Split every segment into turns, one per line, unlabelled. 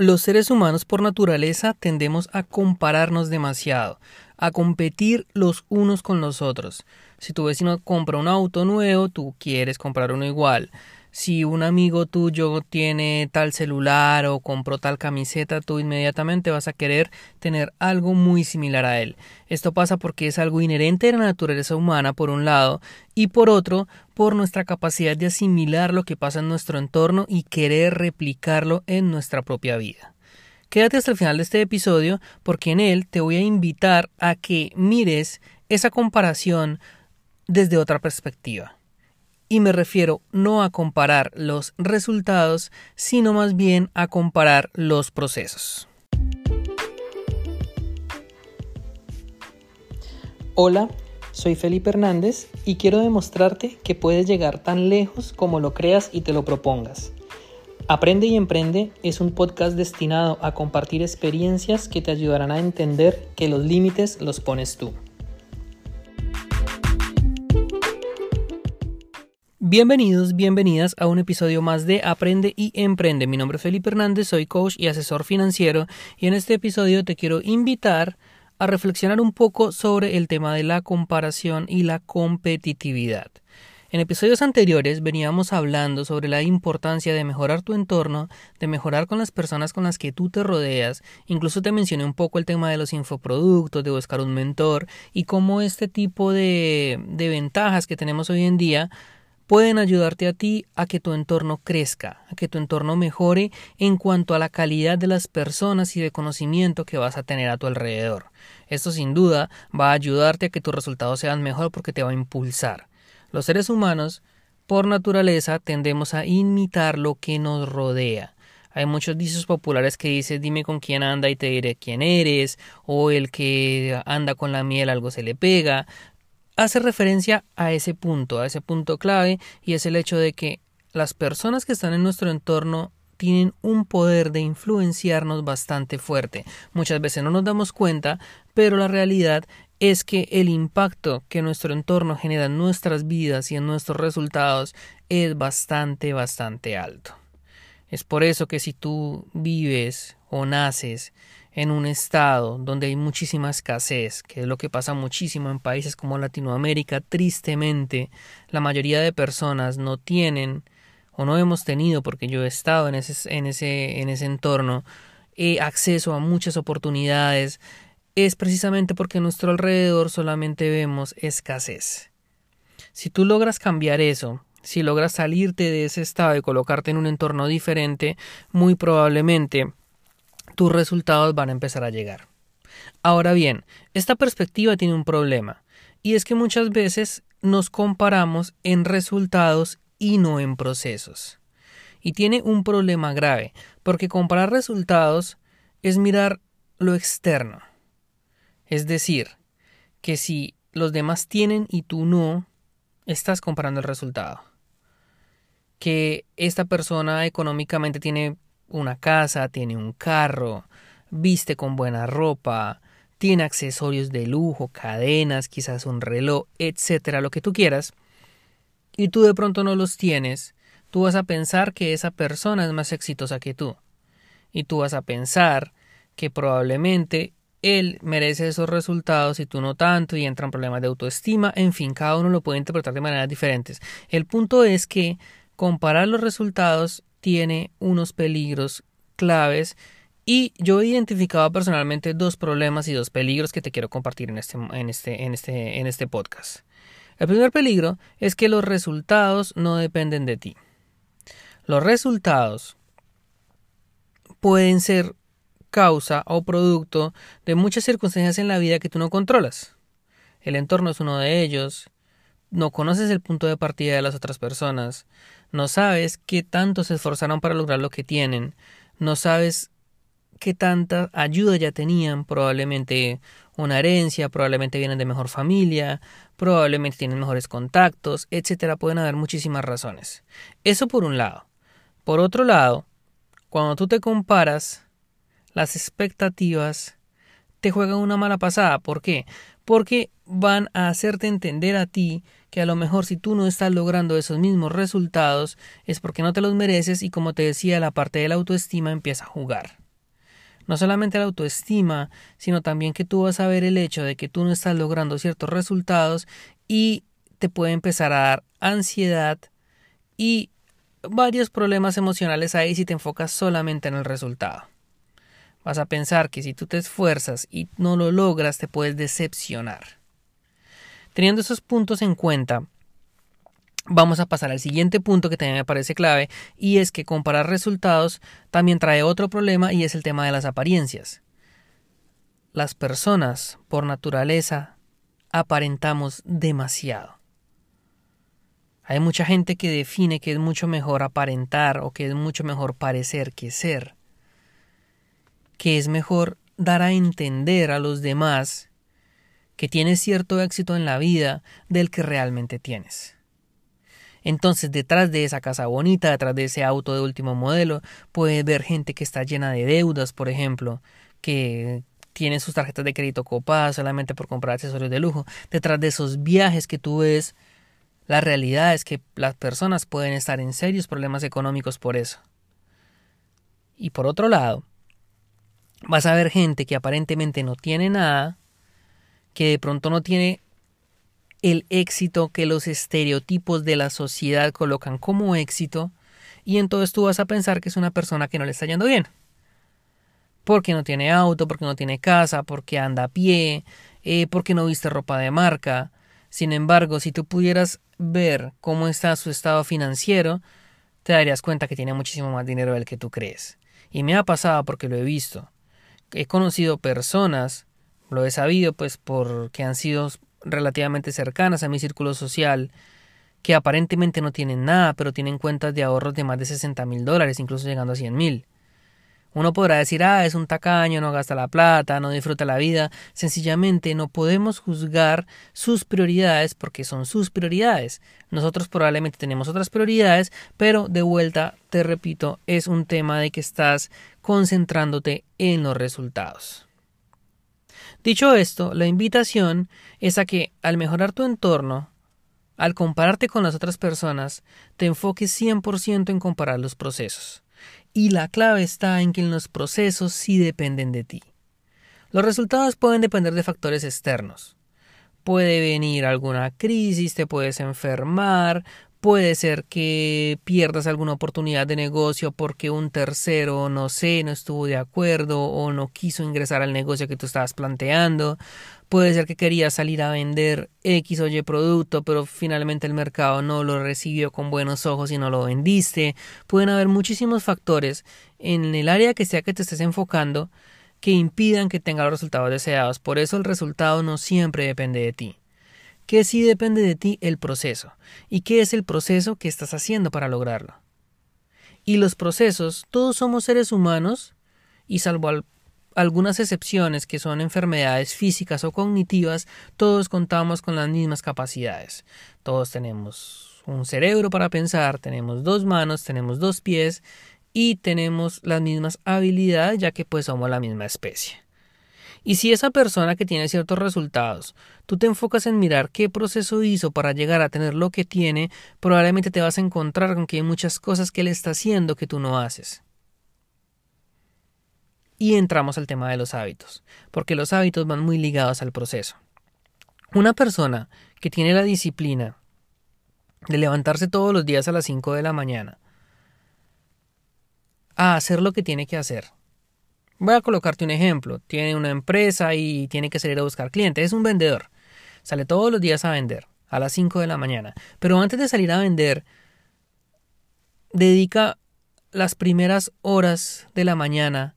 Los seres humanos por naturaleza tendemos a compararnos demasiado, a competir los unos con los otros. Si tu vecino compra un auto nuevo, tú quieres comprar uno igual si un amigo tuyo tiene tal celular o compró tal camiseta, tú inmediatamente vas a querer tener algo muy similar a él. Esto pasa porque es algo inherente de la naturaleza humana, por un lado, y por otro, por nuestra capacidad de asimilar lo que pasa en nuestro entorno y querer replicarlo en nuestra propia vida. Quédate hasta el final de este episodio porque en él te voy a invitar a que mires esa comparación desde otra perspectiva y me refiero no a comparar los resultados, sino más bien a comparar los procesos. Hola, soy Felipe Hernández y quiero demostrarte que puedes llegar tan lejos como lo creas y te lo propongas. Aprende y Emprende es un podcast destinado a compartir experiencias que te ayudarán a entender que los límites los pones tú. Bienvenidos, bienvenidas a un episodio más de Aprende y Emprende. Mi nombre es Felipe Hernández, soy coach y asesor financiero y en este episodio te quiero invitar a reflexionar un poco sobre el tema de la comparación y la competitividad. En episodios anteriores veníamos hablando sobre la importancia de mejorar tu entorno, de mejorar con las personas con las que tú te rodeas, incluso te mencioné un poco el tema de los infoproductos, de buscar un mentor y cómo este tipo de, de ventajas que tenemos hoy en día pueden ayudarte a ti a que tu entorno crezca, a que tu entorno mejore en cuanto a la calidad de las personas y de conocimiento que vas a tener a tu alrededor. Esto sin duda va a ayudarte a que tus resultados sean mejor porque te va a impulsar. Los seres humanos, por naturaleza, tendemos a imitar lo que nos rodea. Hay muchos dichos populares que dicen dime con quién anda y te diré quién eres, o el que anda con la miel algo se le pega hace referencia a ese punto, a ese punto clave, y es el hecho de que las personas que están en nuestro entorno tienen un poder de influenciarnos bastante fuerte. Muchas veces no nos damos cuenta, pero la realidad es que el impacto que nuestro entorno genera en nuestras vidas y en nuestros resultados es bastante, bastante alto. Es por eso que si tú vives o naces en un estado donde hay muchísima escasez, que es lo que pasa muchísimo en países como Latinoamérica, tristemente la mayoría de personas no tienen o no hemos tenido, porque yo he estado en ese, en ese, en ese entorno, eh, acceso a muchas oportunidades, es precisamente porque a nuestro alrededor solamente vemos escasez. Si tú logras cambiar eso, si logras salirte de ese estado y colocarte en un entorno diferente, muy probablemente tus resultados van a empezar a llegar. Ahora bien, esta perspectiva tiene un problema, y es que muchas veces nos comparamos en resultados y no en procesos. Y tiene un problema grave, porque comparar resultados es mirar lo externo. Es decir, que si los demás tienen y tú no, estás comparando el resultado. Que esta persona económicamente tiene una casa, tiene un carro, viste con buena ropa, tiene accesorios de lujo, cadenas, quizás un reloj, etcétera, lo que tú quieras, y tú de pronto no los tienes, tú vas a pensar que esa persona es más exitosa que tú. Y tú vas a pensar que probablemente él merece esos resultados y tú no tanto y entran problemas de autoestima, en fin, cada uno lo puede interpretar de maneras diferentes. El punto es que comparar los resultados tiene unos peligros claves y yo he identificado personalmente dos problemas y dos peligros que te quiero compartir en este, en este, en este, en este podcast. El primer peligro es que los resultados no dependen de ti. Los resultados pueden ser causa o producto de muchas circunstancias en la vida que tú no controlas. El entorno es uno de ellos, no conoces el punto de partida de las otras personas, no sabes qué tanto se esforzaron para lograr lo que tienen, no sabes qué tanta ayuda ya tenían, probablemente una herencia, probablemente vienen de mejor familia, probablemente tienen mejores contactos, etcétera, pueden haber muchísimas razones. Eso por un lado. Por otro lado, cuando tú te comparas, las expectativas te juegan una mala pasada. ¿Por qué? Porque van a hacerte entender a ti que a lo mejor si tú no estás logrando esos mismos resultados es porque no te los mereces y como te decía la parte de la autoestima empieza a jugar. No solamente la autoestima, sino también que tú vas a ver el hecho de que tú no estás logrando ciertos resultados y te puede empezar a dar ansiedad y varios problemas emocionales ahí si te enfocas solamente en el resultado. Vas a pensar que si tú te esfuerzas y no lo logras te puedes decepcionar. Teniendo esos puntos en cuenta, Vamos a pasar al siguiente punto que también me parece clave y es que comparar resultados también trae otro problema y es el tema de las apariencias. Las personas, por naturaleza, aparentamos demasiado. Hay mucha gente que define que es mucho mejor aparentar o que es mucho mejor parecer que ser. Que es mejor dar a entender a los demás que tienes cierto éxito en la vida del que realmente tienes. Entonces, detrás de esa casa bonita, detrás de ese auto de último modelo, puedes ver gente que está llena de deudas, por ejemplo, que tiene sus tarjetas de crédito copadas solamente por comprar accesorios de lujo. Detrás de esos viajes que tú ves, la realidad es que las personas pueden estar en serios problemas económicos por eso. Y por otro lado, vas a ver gente que aparentemente no tiene nada, que de pronto no tiene el éxito que los estereotipos de la sociedad colocan como éxito, y entonces tú vas a pensar que es una persona que no le está yendo bien. Porque no tiene auto, porque no tiene casa, porque anda a pie, eh, porque no viste ropa de marca. Sin embargo, si tú pudieras ver cómo está su estado financiero, te darías cuenta que tiene muchísimo más dinero del que tú crees. Y me ha pasado porque lo he visto. He conocido personas, lo he sabido pues porque han sido relativamente cercanas a mi círculo social que aparentemente no tienen nada, pero tienen cuentas de ahorros de más de 60 mil dólares, incluso llegando a 100 mil. Uno podrá decir, ah, es un tacaño, no gasta la plata, no disfruta la vida. Sencillamente no podemos juzgar sus prioridades porque son sus prioridades. Nosotros probablemente tenemos otras prioridades, pero de vuelta, te repito, es un tema de que estás concentrándote en los resultados. Dicho esto, la invitación es a que al mejorar tu entorno, al compararte con las otras personas, te enfoques 100% en comparar los procesos. Y la clave está en que los procesos sí dependen de ti. Los resultados pueden depender de factores externos. Puede venir alguna crisis, te puedes enfermar, Puede ser que pierdas alguna oportunidad de negocio porque un tercero, no sé, no estuvo de acuerdo o no quiso ingresar al negocio que tú estabas planteando. Puede ser que querías salir a vender X o Y producto, pero finalmente el mercado no lo recibió con buenos ojos y no lo vendiste. Pueden haber muchísimos factores en el área que sea que te estés enfocando que impidan que tengas los resultados deseados. Por eso el resultado no siempre depende de ti que sí depende de ti el proceso y qué es el proceso que estás haciendo para lograrlo. Y los procesos, todos somos seres humanos y salvo algunas excepciones que son enfermedades físicas o cognitivas, todos contamos con las mismas capacidades. Todos tenemos un cerebro para pensar, tenemos dos manos, tenemos dos pies y tenemos las mismas habilidades ya que pues somos la misma especie. Y si esa persona que tiene ciertos resultados, tú te enfocas en mirar qué proceso hizo para llegar a tener lo que tiene, probablemente te vas a encontrar con que hay muchas cosas que él está haciendo que tú no haces. Y entramos al tema de los hábitos, porque los hábitos van muy ligados al proceso. Una persona que tiene la disciplina de levantarse todos los días a las 5 de la mañana a hacer lo que tiene que hacer, Voy a colocarte un ejemplo. Tiene una empresa y tiene que salir a buscar clientes. Es un vendedor. Sale todos los días a vender, a las 5 de la mañana. Pero antes de salir a vender, dedica las primeras horas de la mañana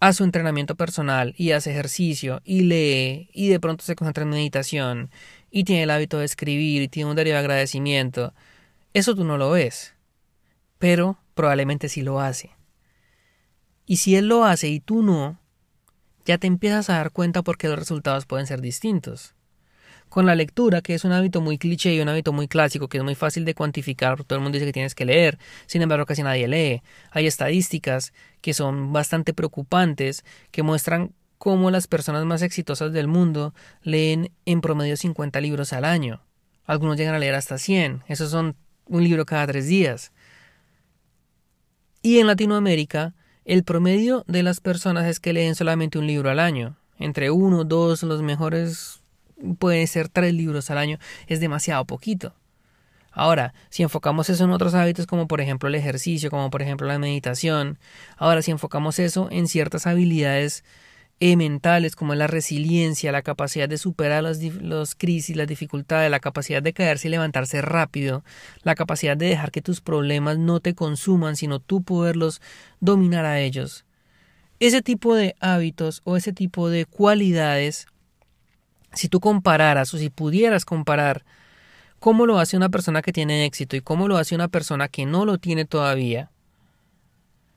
a su entrenamiento personal y hace ejercicio y lee y de pronto se concentra en meditación y tiene el hábito de escribir y tiene un diario de agradecimiento. Eso tú no lo ves, pero probablemente sí lo hace. Y si él lo hace y tú no, ya te empiezas a dar cuenta porque los resultados pueden ser distintos. Con la lectura, que es un hábito muy cliché y un hábito muy clásico, que es muy fácil de cuantificar, todo el mundo dice que tienes que leer, sin embargo casi nadie lee. Hay estadísticas que son bastante preocupantes, que muestran cómo las personas más exitosas del mundo leen en promedio 50 libros al año. Algunos llegan a leer hasta 100, esos son un libro cada tres días. Y en Latinoamérica, el promedio de las personas es que leen solamente un libro al año. Entre uno, dos, los mejores pueden ser tres libros al año. Es demasiado poquito. Ahora, si enfocamos eso en otros hábitos como por ejemplo el ejercicio, como por ejemplo la meditación, ahora si enfocamos eso en ciertas habilidades eh, mentales como la resiliencia, la capacidad de superar las, los crisis, las dificultades, la capacidad de caerse y levantarse rápido, la capacidad de dejar que tus problemas no te consuman, sino tú poderlos dominar a ellos. Ese tipo de hábitos o ese tipo de cualidades, si tú compararas o si pudieras comparar cómo lo hace una persona que tiene éxito y cómo lo hace una persona que no lo tiene todavía,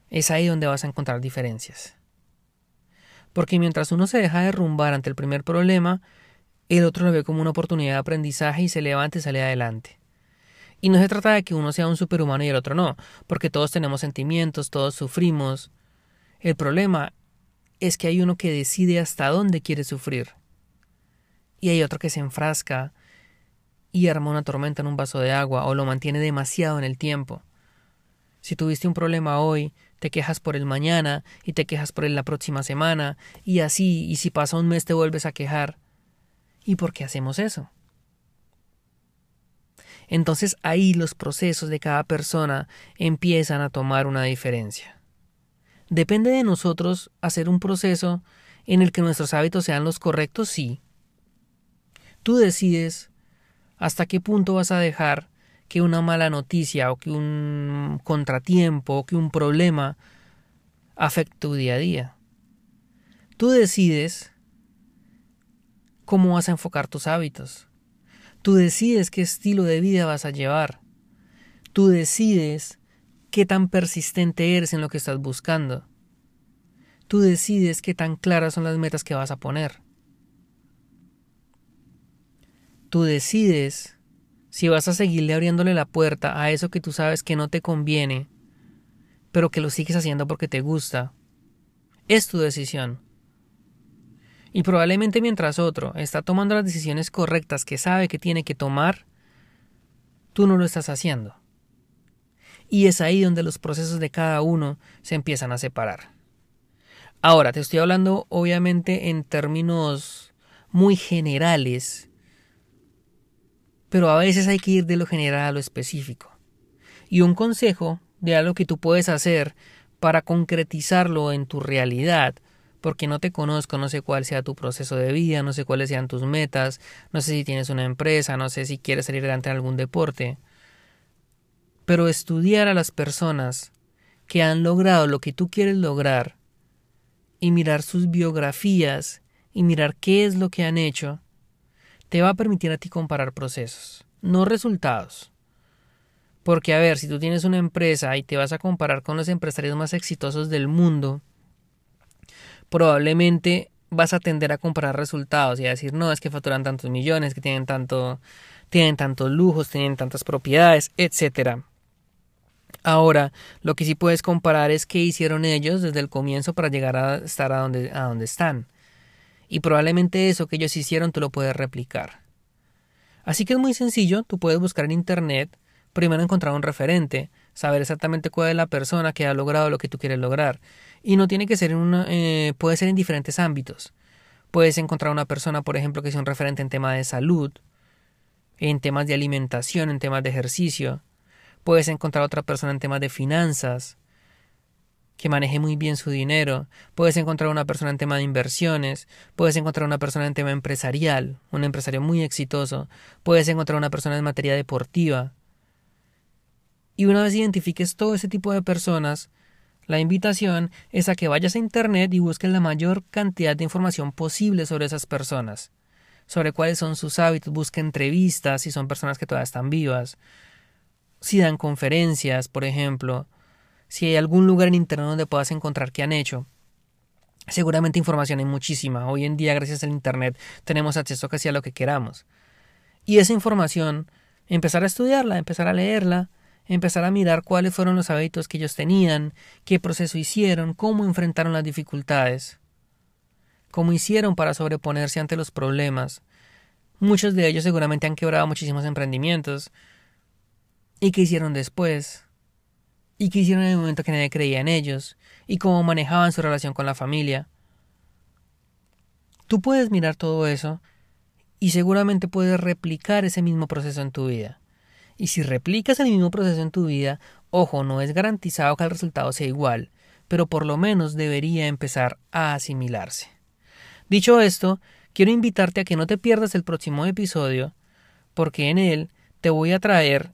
es ahí donde vas a encontrar diferencias. Porque mientras uno se deja derrumbar ante el primer problema, el otro lo ve como una oportunidad de aprendizaje y se levanta y sale adelante. Y no se trata de que uno sea un superhumano y el otro no, porque todos tenemos sentimientos, todos sufrimos. El problema es que hay uno que decide hasta dónde quiere sufrir. Y hay otro que se enfrasca y arma una tormenta en un vaso de agua o lo mantiene demasiado en el tiempo. Si tuviste un problema hoy, te quejas por el mañana y te quejas por el la próxima semana y así, y si pasa un mes te vuelves a quejar. ¿Y por qué hacemos eso? Entonces ahí los procesos de cada persona empiezan a tomar una diferencia. Depende de nosotros hacer un proceso en el que nuestros hábitos sean los correctos, sí. Tú decides hasta qué punto vas a dejar que una mala noticia o que un contratiempo o que un problema afecte tu día a día. Tú decides cómo vas a enfocar tus hábitos. Tú decides qué estilo de vida vas a llevar. Tú decides qué tan persistente eres en lo que estás buscando. Tú decides qué tan claras son las metas que vas a poner. Tú decides si vas a seguirle abriéndole la puerta a eso que tú sabes que no te conviene, pero que lo sigues haciendo porque te gusta. Es tu decisión. Y probablemente mientras otro está tomando las decisiones correctas que sabe que tiene que tomar, tú no lo estás haciendo. Y es ahí donde los procesos de cada uno se empiezan a separar. Ahora, te estoy hablando obviamente en términos muy generales pero a veces hay que ir de lo general a lo específico. Y un consejo de algo que tú puedes hacer para concretizarlo en tu realidad, porque no te conozco, no sé cuál sea tu proceso de vida, no sé cuáles sean tus metas, no sé si tienes una empresa, no sé si quieres salir adelante en algún deporte, pero estudiar a las personas que han logrado lo que tú quieres lograr y mirar sus biografías y mirar qué es lo que han hecho, te va a permitir a ti comparar procesos, no resultados. Porque a ver, si tú tienes una empresa y te vas a comparar con los empresarios más exitosos del mundo, probablemente vas a tender a comparar resultados y a decir, no, es que facturan tantos millones, que tienen tanto, tienen tantos lujos, tienen tantas propiedades, etcétera. Ahora, lo que sí puedes comparar es qué hicieron ellos desde el comienzo para llegar a estar a donde, a donde están y probablemente eso que ellos hicieron tú lo puedes replicar. Así que es muy sencillo, tú puedes buscar en Internet, primero encontrar un referente, saber exactamente cuál es la persona que ha logrado lo que tú quieres lograr. Y no tiene que ser en una, eh, puede ser en diferentes ámbitos. Puedes encontrar una persona, por ejemplo, que sea un referente en temas de salud, en temas de alimentación, en temas de ejercicio. Puedes encontrar otra persona en temas de finanzas, que maneje muy bien su dinero, puedes encontrar una persona en tema de inversiones, puedes encontrar una persona en tema empresarial, un empresario muy exitoso, puedes encontrar una persona en materia deportiva. Y una vez identifiques todo ese tipo de personas, la invitación es a que vayas a Internet y busques la mayor cantidad de información posible sobre esas personas, sobre cuáles son sus hábitos, busca entrevistas si son personas que todavía están vivas, si dan conferencias, por ejemplo, si hay algún lugar en Internet donde puedas encontrar qué han hecho. Seguramente información hay muchísima. Hoy en día, gracias al Internet, tenemos acceso casi a lo que queramos. Y esa información, empezar a estudiarla, empezar a leerla, empezar a mirar cuáles fueron los hábitos que ellos tenían, qué proceso hicieron, cómo enfrentaron las dificultades, cómo hicieron para sobreponerse ante los problemas. Muchos de ellos seguramente han quebrado muchísimos emprendimientos. ¿Y qué hicieron después? Y qué hicieron en el momento que nadie creía en ellos y cómo manejaban su relación con la familia. Tú puedes mirar todo eso y seguramente puedes replicar ese mismo proceso en tu vida. Y si replicas el mismo proceso en tu vida, ojo, no es garantizado que el resultado sea igual, pero por lo menos debería empezar a asimilarse. Dicho esto, quiero invitarte a que no te pierdas el próximo episodio, porque en él te voy a traer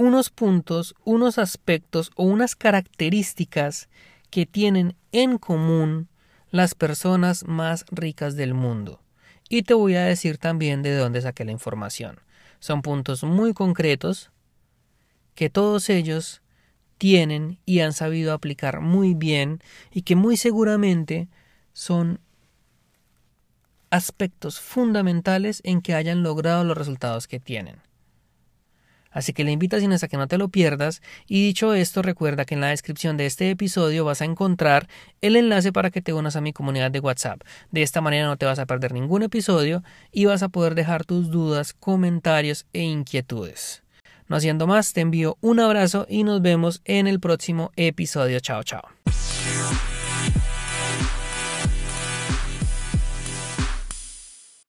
unos puntos, unos aspectos o unas características que tienen en común las personas más ricas del mundo. Y te voy a decir también de dónde saqué la información. Son puntos muy concretos que todos ellos tienen y han sabido aplicar muy bien y que muy seguramente son aspectos fundamentales en que hayan logrado los resultados que tienen. Así que la invitación es a que no te lo pierdas y dicho esto recuerda que en la descripción de este episodio vas a encontrar el enlace para que te unas a mi comunidad de WhatsApp. De esta manera no te vas a perder ningún episodio y vas a poder dejar tus dudas, comentarios e inquietudes. No haciendo más, te envío un abrazo y nos vemos en el próximo episodio. Chao, chao.